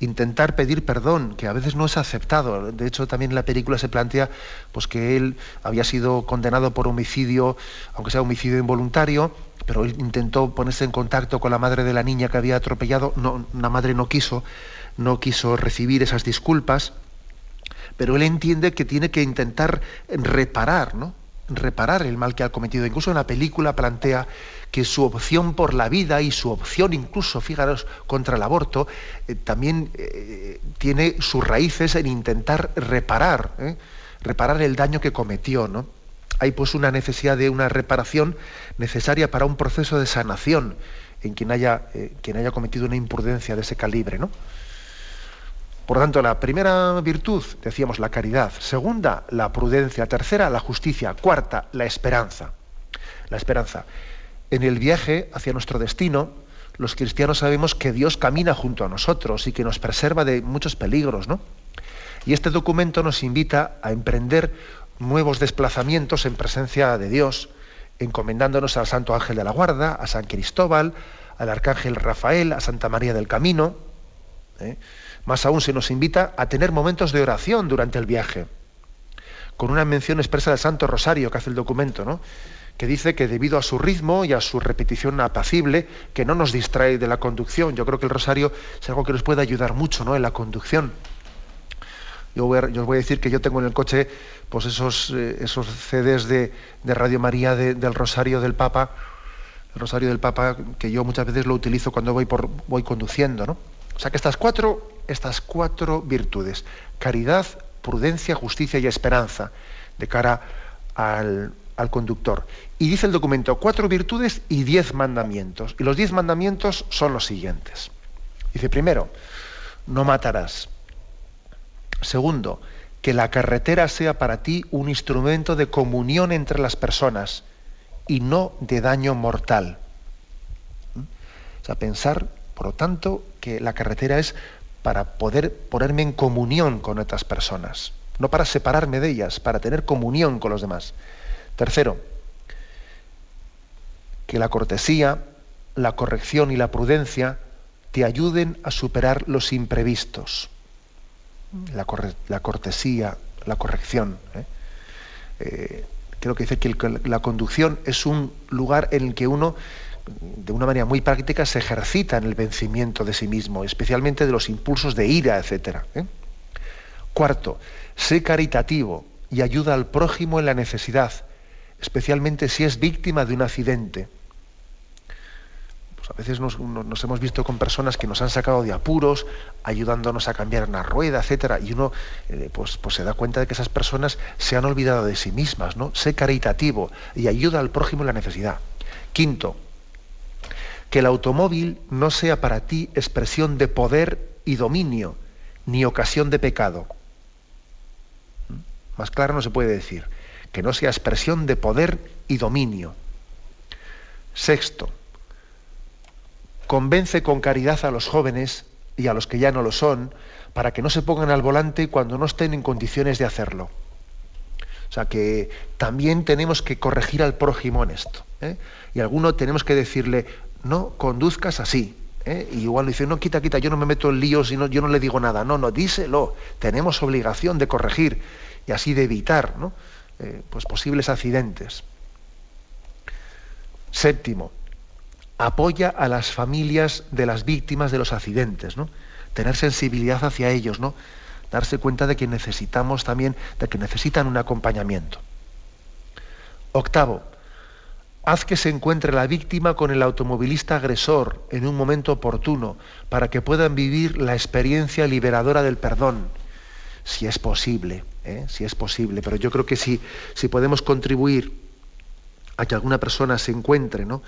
intentar pedir perdón, que a veces no es aceptado. De hecho, también en la película se plantea pues, que él había sido condenado por homicidio, aunque sea homicidio involuntario, pero él intentó ponerse en contacto con la madre de la niña que había atropellado. No, la madre no quiso, no quiso recibir esas disculpas, pero él entiende que tiene que intentar reparar, ¿no? reparar el mal que ha cometido. Incluso en la película plantea que su opción por la vida y su opción incluso, fijaros, contra el aborto, eh, también eh, tiene sus raíces en intentar reparar, ¿eh? reparar el daño que cometió. ¿no? Hay pues una necesidad de una reparación necesaria para un proceso de sanación en quien haya, quien haya cometido una imprudencia de ese calibre. ¿no? Por tanto, la primera virtud, decíamos, la caridad. Segunda, la prudencia. Tercera, la justicia. Cuarta, la esperanza. La esperanza. En el viaje hacia nuestro destino, los cristianos sabemos que Dios camina junto a nosotros y que nos preserva de muchos peligros, ¿no? Y este documento nos invita a emprender nuevos desplazamientos en presencia de Dios, encomendándonos al Santo Ángel de la Guarda, a San Cristóbal, al Arcángel Rafael, a Santa María del Camino. ¿eh? Más aún se nos invita a tener momentos de oración durante el viaje, con una mención expresa del Santo Rosario que hace el documento, ¿no? que dice que debido a su ritmo y a su repetición apacible, que no nos distrae de la conducción. Yo creo que el rosario es algo que nos puede ayudar mucho ¿no? en la conducción. Yo, os voy a decir que yo tengo en el coche pues esos, eh, esos CDs de, Radio María del Rosario del Papa, el Rosario del Papa, que yo muchas veces lo utilizo cuando voy, por, voy conduciendo. ¿no? O sea que estas cuatro estas cuatro virtudes, caridad, prudencia, justicia y esperanza, de cara al, conductor. Y dice el documento, cuatro virtudes y diez mandamientos. Y los diez mandamientos son los siguientes. Dice, primero, no matarás. Segundo, que la carretera sea para ti un instrumento de comunión entre las personas y no de daño mortal. ¿Mm? O sea, pensar, por lo tanto, que la carretera es para poder ponerme en comunión con otras personas, no para separarme de ellas, para tener comunión con los demás. Tercero, que la cortesía, la corrección y la prudencia te ayuden a superar los imprevistos. La, cortesía, la corrección. ¿eh? Eh, creo que dice que la conducción es un lugar en el que uno de una manera muy práctica se ejercita en el vencimiento de sí mismo, especialmente de los impulsos de ira, etc. ¿eh? Cuarto, sé caritativo y ayuda al prójimo en la necesidad, especialmente si es víctima de un accidente. Pues a veces nos, hemos visto con personas que nos han sacado de apuros, ayudándonos a cambiar una rueda, etc. Y uno eh, pues, pues, se da cuenta de que esas personas se han olvidado de sí mismas. ¿no? Sé caritativo y ayuda al prójimo en la necesidad. Quinto, que el automóvil no sea para ti expresión de poder y dominio, ni ocasión de pecado. ¿Mm? Más claro no se puede decir. Que no sea expresión de poder y dominio. Sexto, convence con caridad a los jóvenes y a los que ya no lo son, para que no se pongan al volante cuando no estén en condiciones de hacerlo. O sea que también tenemos que corregir al prójimo en esto. ¿eh? Y alguno tenemos que decirle, no conduzcas así. ¿eh? Y igual dice, no, quita, quita, yo no me meto en líos y no, yo no le digo nada. No, no, díselo. Tenemos obligación de corregir y así de evitar eh, pues posibles accidentes. Séptimo, apoya a las familias de las víctimas de los accidentes, ¿no? Tener sensibilidad hacia ellos, ¿no? Darse cuenta de que necesitamos también, de que necesitan un acompañamiento. Octavo, haz que se encuentre la víctima con el automovilista agresor en un momento oportuno, para que puedan vivir la experiencia liberadora del perdón, si es posible, ¿eh? si es posible. Pero yo creo que si, si podemos contribuir a que alguna persona se encuentre, ¿no?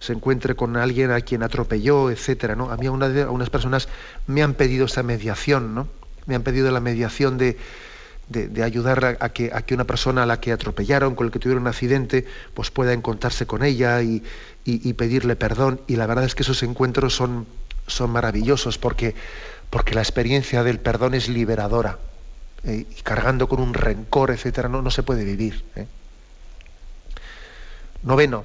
se encuentre con alguien a quien atropelló, etcétera, ¿no? A mí una de, unas personas me han pedido esa mediación, ¿no? Me han pedido la mediación de, de, ayudar a, que, a que una persona a la que atropellaron, con la que tuvieron un accidente, pues pueda encontrarse con ella y, y, pedirle perdón. Y la verdad es que esos encuentros son, son maravillosos porque, porque la experiencia del perdón es liberadora. Eh, y cargando con un rencor, etcétera, no, no se puede vivir. ¿eh? Noveno,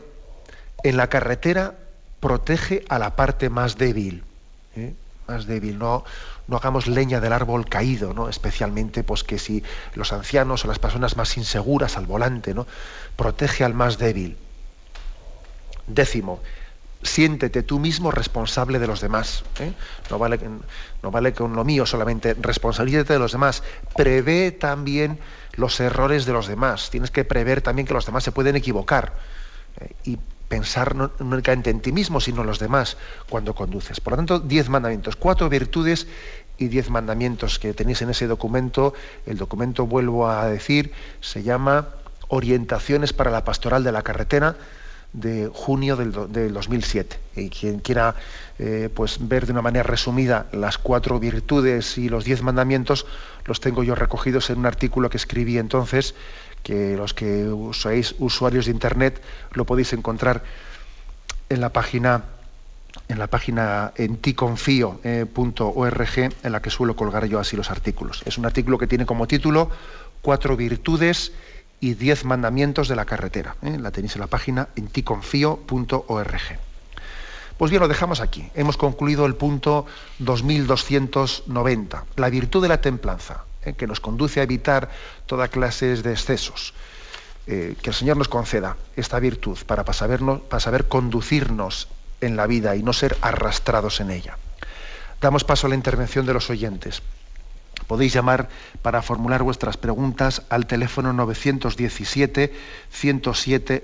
en la carretera protege a la parte más débil. ¿eh? Más débil, no, no hagamos leña del árbol caído, ¿no? especialmente pues, que si los ancianos o las personas más inseguras al volante, ¿no? protege al más débil. Décimo, siéntete tú mismo responsable de los demás. ¿eh? No, vale, no vale con lo mío solamente, responsabilízate de los demás. Prevé también los errores de los demás. Tienes que prever también que los demás se pueden equivocar. ¿eh? Pensar no, únicamente en ti mismo, sino en los demás cuando conduces. Por lo tanto, diez mandamientos, cuatro virtudes y diez mandamientos que tenéis en ese documento. El documento, vuelvo a decir, se llama Orientaciones para la Pastoral de la Carretera de junio del, 2007. Y quien quiera eh, pues ver de una manera resumida las cuatro virtudes y los diez mandamientos, los tengo yo recogidos en un artículo que escribí entonces que los que sois usuarios de internet lo podéis encontrar en la página en la página en la que suelo colgar yo así los artículos. Es un artículo que tiene como título Cuatro virtudes y diez mandamientos de la carretera. ¿eh? La tenéis en la página en ticonfio.org. Pues bien, lo dejamos aquí. Hemos concluido el punto 2290, la virtud de la templanza. ¿Eh? que nos conduce a evitar toda clase de excesos. Eh, que el Señor nos conceda esta virtud para, para saber conducirnos en la vida y no ser arrastrados en ella. Damos paso a la intervención de los oyentes. Podéis llamar para formular vuestras preguntas al teléfono 917 107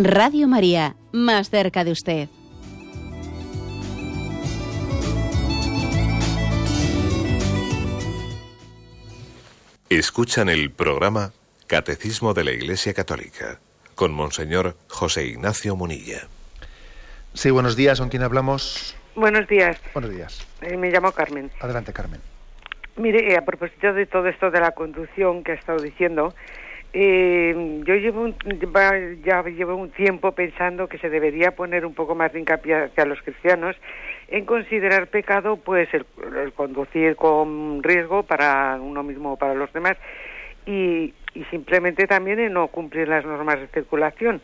Radio María, más cerca de usted. Escuchan el programa Catecismo de la Iglesia Católica con Monseñor José Ignacio Munilla. Sí, buenos días, ¿con quién hablamos? Buenos días. Buenos días. Eh, me llamo Carmen. Adelante, Carmen. Mire, eh, a propósito de todo esto de la conducción que ha estado diciendo, Eh, yo llevo un, ya llevo un tiempo pensando que se debería poner un poco más de hincapié hacia los cristianos en considerar pecado pues el, conducir con riesgo para uno mismo o para los demás y, y simplemente también en no cumplir las normas de circulación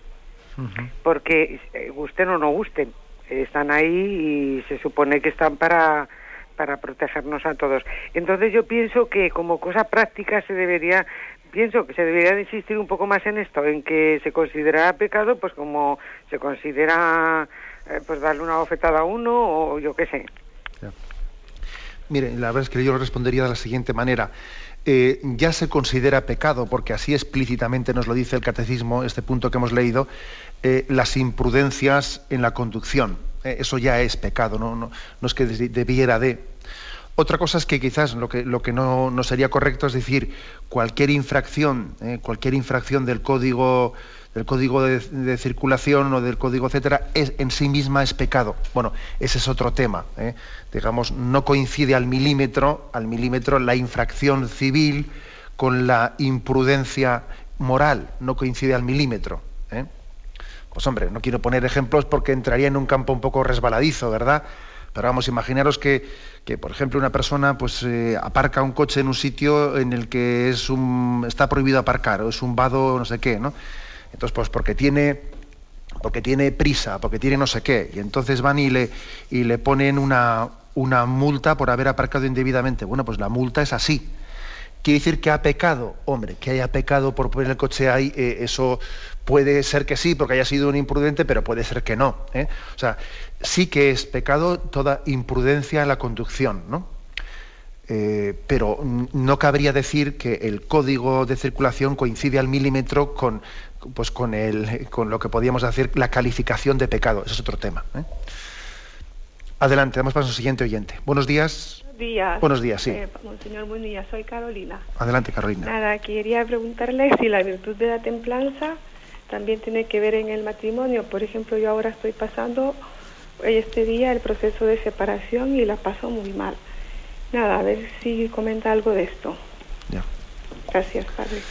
porque eh, gusten o no gusten están ahí y se supone que están para para protegernos a todos. Entonces yo pienso que como cosa práctica se debería pienso que se debería insistir un poco más en esto, en que se considera pecado, pues como se considera eh, pues darle una bofetada a uno o yo qué sé. Mire, la verdad es que yo lo respondería de la siguiente manera. Eh, ya se considera pecado, porque así explícitamente nos lo dice el catecismo, este punto que hemos leído, eh, las imprudencias en la conducción. eso ya es pecado, no es que debiera de. Otra cosa es que quizás lo que, no sería correcto es decir cualquier infracción, eh, cualquier infracción del código del código de, circulación o del código etcétera es, en sí misma es pecado. Bueno, ese es otro tema. Eh. Digamos, no coincide al milímetro, al milímetro la infracción civil con la imprudencia moral, no coincide al milímetro. Eh. Pues hombre, no quiero poner ejemplos porque entraría en un campo un poco resbaladizo, ¿verdad? Pero vamos, imaginaros que, que por ejemplo, una persona pues eh, aparca un coche en un sitio en el que es un, está prohibido aparcar, o es un vado no sé qué, ¿no? Entonces, pues porque tiene, porque tiene prisa, porque tiene no sé qué, y entonces van y le, y le ponen una, una multa por haber aparcado indebidamente. Bueno, pues la multa es así. ¿Quiere decir que ha pecado? Hombre, que haya pecado por poner el coche ahí, eh, eso puede ser que sí, porque haya sido un imprudente, pero puede ser que no. ¿eh? O sea, sí que es pecado toda imprudencia en la conducción, ¿no? Eh, pero no cabría decir que el código de circulación coincide al milímetro con, pues con, lo que podríamos decir la calificación de pecado. Ese es otro tema. Adelante, damos paso al siguiente oyente. Buenos días días. Buenos días, sí. Eh, señor, buenos días. Soy Carolina. Adelante, Carolina. Nada, quería preguntarle si la virtud de la templanza también tiene que ver en el matrimonio. Por ejemplo, yo ahora estoy pasando este día el proceso de separación y la paso muy mal. Nada, a ver si comenta algo de esto. Ya. Gracias, padre.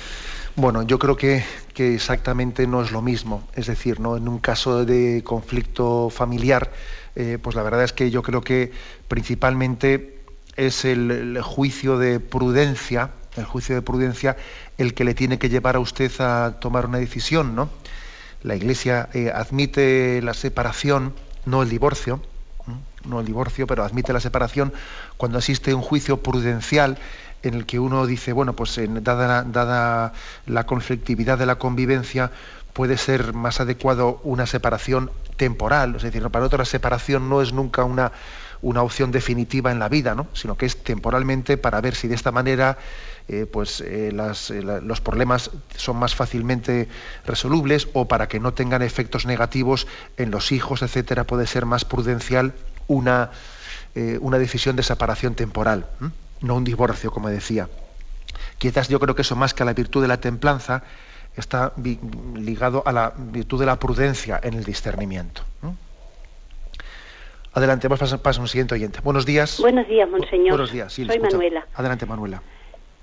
Bueno, yo creo que, que, exactamente no es lo mismo. Es decir, ¿no? en un caso de conflicto familiar, eh, pues la verdad es que yo creo que principalmente es el, juicio de prudencia, el juicio de prudencia, el que le tiene que llevar a usted a tomar una decisión, ¿no? La Iglesia eh, admite la separación, no el divorcio, no el divorcio, pero admite la separación cuando existe un juicio prudencial en el que uno dice, bueno, pues dada, dada la conflictividad de la convivencia, puede ser más adecuado una separación temporal, es decir, para otro la separación no es nunca una una opción definitiva en la vida, ¿no? sino que es temporalmente para ver si de esta manera eh, pues, eh, eh, los problemas son más fácilmente resolubles o para que no tengan efectos negativos en los hijos, etcétera, puede ser más prudencial una, una decisión de separación temporal, no un divorcio, como decía. Quizás yo creo que eso más que a la virtud de la templanza está ligado a la virtud de la prudencia en el discernimiento. Adelante, vamos a pasar a un siguiente oyente. Buenos días. Buenos días, monseñor. Buenos días, sí, Soy Manuela. Adelante, Manuela.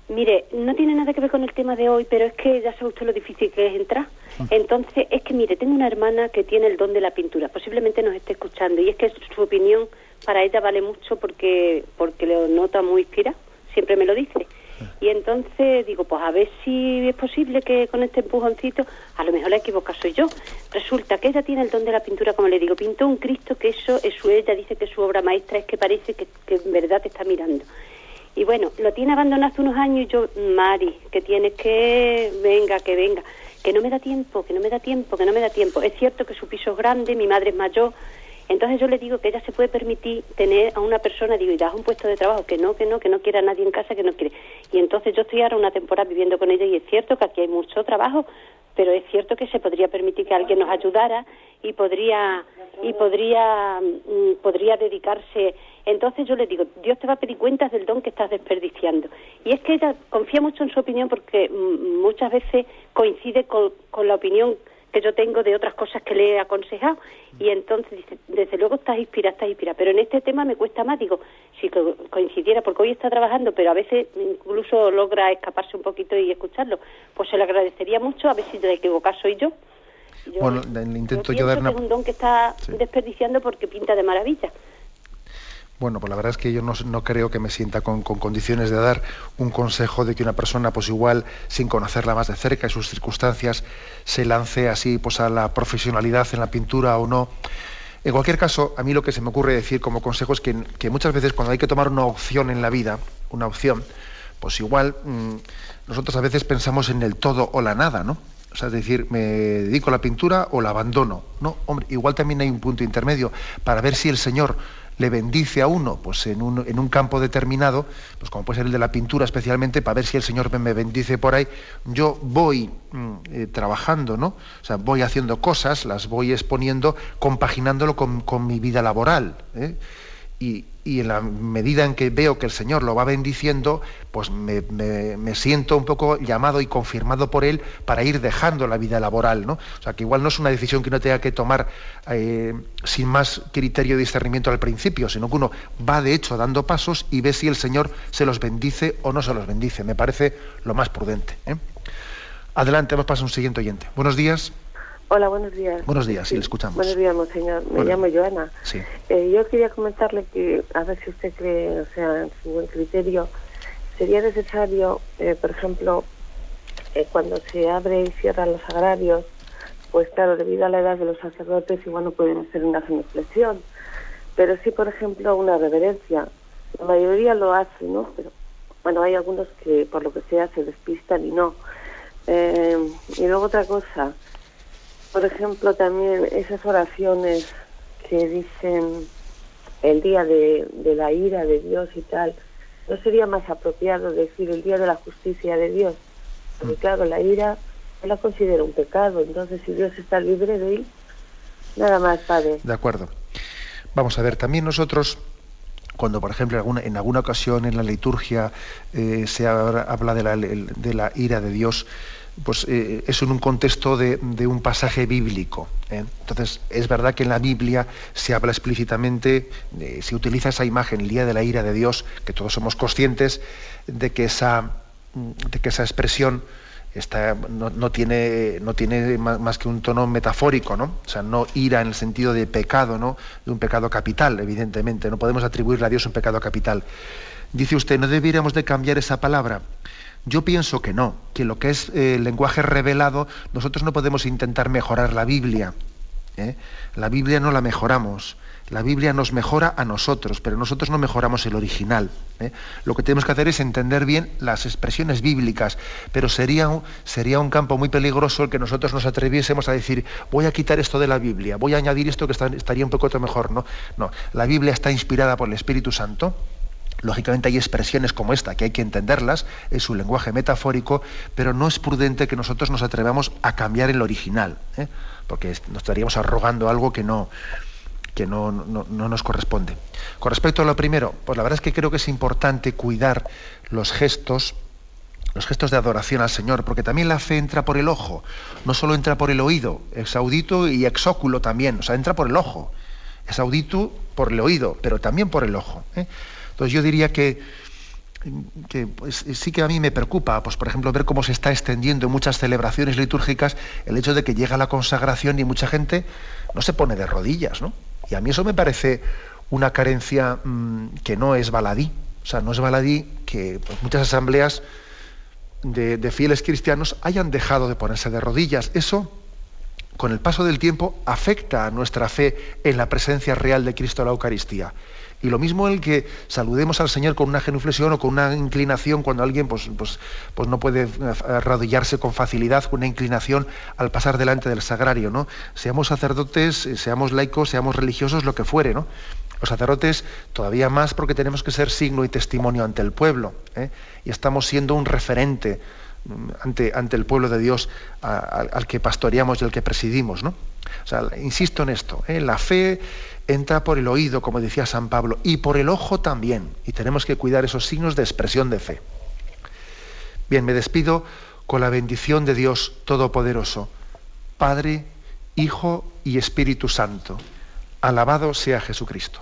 Mire, no tiene nada que ver con el tema de hoy, pero es que ya sabe usted lo difícil que es entrar. Mm. Entonces, es que mire, tengo una hermana que tiene el don de la pintura, posiblemente nos esté escuchando, y es que su opinión para ella vale mucho porque, porque lo nota muy inspira, siempre me lo dice. Y entonces digo, pues a ver si es posible que con este empujoncito, a lo mejor la equivoca soy yo. Resulta que ella tiene el don de la pintura, como le digo, pintó un Cristo que eso es su, ella dice que su obra maestra es que parece que, en verdad te está mirando. Y bueno, lo tiene abandonado hace unos años y yo, Mari, que tienes que, venga, que venga, que no me da tiempo, que no me da tiempo, que no me da tiempo. Es cierto que su piso es grande, mi madre es mayor, entonces yo le digo que ella se puede permitir tener a una persona, digo, y das un puesto de trabajo, que no, que no, que no quiera a nadie en casa, que no quiere. Y entonces yo estoy ahora una temporada viviendo con ella y es cierto que aquí hay mucho trabajo, pero es cierto que se podría permitir que alguien nos ayudara y podría y podría mm, podría dedicarse entonces yo le digo Dios te va a pedir cuentas del don que estás desperdiciando y es que ella confía mucho en su opinión porque mm, muchas veces coincide con, con la opinión que yo tengo de otras cosas que le he aconsejado y entonces dice, desde luego estás inspirada, estás inspirada, pero en este tema me cuesta más, digo, si coincidiera, porque hoy está trabajando, pero a veces incluso logra escaparse un poquito y escucharlo, pues se le agradecería mucho, a ver si de equivocar soy yo. bueno, intento yo, dar una... es un don que está desperdiciando porque pinta de maravilla. Bueno, pues la verdad es que yo no, creo que me sienta con, condiciones de dar un consejo de que una persona, pues igual, sin conocerla más de cerca y sus circunstancias, se lance así pues a la profesionalidad en la pintura o no. En cualquier caso, a mí lo que se me ocurre decir como consejo es que, muchas veces cuando hay que tomar una opción en la vida, una opción, pues igual mm, nosotros a veces pensamos en el todo o la nada, ¿no? O sea, es decir, me dedico a la pintura o la abandono. No, hombre, igual también hay un punto intermedio para ver si el Señor le bendice a uno pues en un, en un, campo determinado, pues como puede ser el de la pintura especialmente, para ver si el Señor me bendice por ahí, yo voy mm, eh, trabajando, ¿no? O sea, voy haciendo cosas, las voy exponiendo, compaginándolo con, con mi vida laboral. ¿eh? Y, en la medida en que veo que el Señor lo va bendiciendo, pues me, siento un poco llamado y confirmado por Él para ir dejando la vida laboral, ¿no? O sea, que igual no es una decisión que uno tenga que tomar eh, sin más criterio de discernimiento al principio, sino que uno va de hecho dando pasos y ve si el Señor se los bendice o no se los bendice. Me parece lo más prudente. ¿eh? Adelante, vamos a un siguiente oyente. Buenos días. Hola, buenos días. Buenos días, sí, le escuchamos. Buenos días, monseñor. Me llamo Joana. Sí. Eh, yo quería comentarle que, a ver si usted cree, o sea, en su buen criterio, sería necesario, eh, por ejemplo, eh, cuando se abre y cierran los agrarios, pues claro, debido a la edad de los sacerdotes, igual no pueden hacer una genuflexión, pero sí, por ejemplo, una reverencia. La mayoría lo hace, ¿no? Pero bueno, hay algunos que por lo que sea se despistan y no. y luego otra cosa, por ejemplo, también esas oraciones que dicen el día de, la ira de Dios y tal, ¿no sería más apropiado decir el día de la justicia de Dios? Porque claro, la ira yo la considero un pecado, entonces si Dios está libre de él, nada más, Padre. De acuerdo. Vamos a ver, también nosotros cuando, por ejemplo, en alguna, ocasión en la liturgia eh, se habla de la, de la, ira de Dios, pues eh, es en un contexto de, un pasaje bíblico. ¿eh? Entonces, es verdad que en la Biblia se habla explícitamente, eh, se utiliza esa imagen, el día de la ira de Dios, que todos somos conscientes de que esa, de que esa expresión está, no, tiene, no tiene más, que un tono metafórico, ¿no? O sea, no ira en el sentido de pecado, ¿no? De un pecado capital, evidentemente. No podemos atribuirle a Dios un pecado capital. Dice usted, ¿no deberíamos de cambiar esa palabra? Yo pienso que no, que lo que es eh, el lenguaje revelado, nosotros no podemos intentar mejorar la Biblia. ¿eh? La Biblia no la mejoramos. La Biblia nos mejora a nosotros, pero nosotros no mejoramos el original. ¿eh? Lo que tenemos que hacer es entender bien las expresiones bíblicas, pero sería un, sería un campo muy peligroso el que nosotros nos atreviésemos a decir, voy a quitar esto de la Biblia, voy a añadir esto que estaría un poco mejor. No, no, la Biblia está inspirada por el Espíritu Santo Lógicamente hay expresiones como esta que hay que entenderlas, es un lenguaje metafórico, pero no es prudente que nosotros nos atrevamos a cambiar el original, ¿eh? porque nos estaríamos arrogando algo que no, que no, no, nos corresponde. Con respecto a lo primero, pues la verdad es que creo que es importante cuidar los gestos, los gestos de adoración al Señor, porque también la fe entra por el ojo, no solo entra por el oído, es audito y exóculo también, o sea, entra por el ojo, es audito por el oído, pero también por el ojo. ¿eh? Entonces yo diría que, pues, sí que a mí me preocupa, pues por ejemplo, ver cómo se está extendiendo en muchas celebraciones litúrgicas el hecho de que llega la consagración y mucha gente no se pone de rodillas, ¿no? Y a mí eso me parece una carencia mm, que no es baladí. O sea, no es baladí que pues, muchas asambleas de, de fieles cristianos hayan dejado de ponerse de rodillas. Eso, con el paso del tiempo, afecta a nuestra fe en la presencia real de Cristo en la Eucaristía. Y lo mismo el que saludemos al Señor con una genuflexión o con una inclinación cuando alguien pues, pues, pues no puede arrodillarse con facilidad, con una inclinación al pasar delante del sagrario, ¿no? Seamos sacerdotes, eh, seamos laicos, seamos religiosos, lo que fuere, ¿no? Los sacerdotes todavía más porque tenemos que ser signo y testimonio ante el pueblo. ¿eh? Y estamos siendo un referente ante, ante el pueblo de Dios al que pastoreamos y al que presidimos. ¿no? O sea, insisto en esto, la fe entra por el oído, como decía San Pablo, y por el ojo también. Y tenemos que cuidar esos signos de expresión de fe. Bien, me despido con la bendición de Dios Todopoderoso, Padre, Hijo y Espíritu Santo. Alabado sea Jesucristo.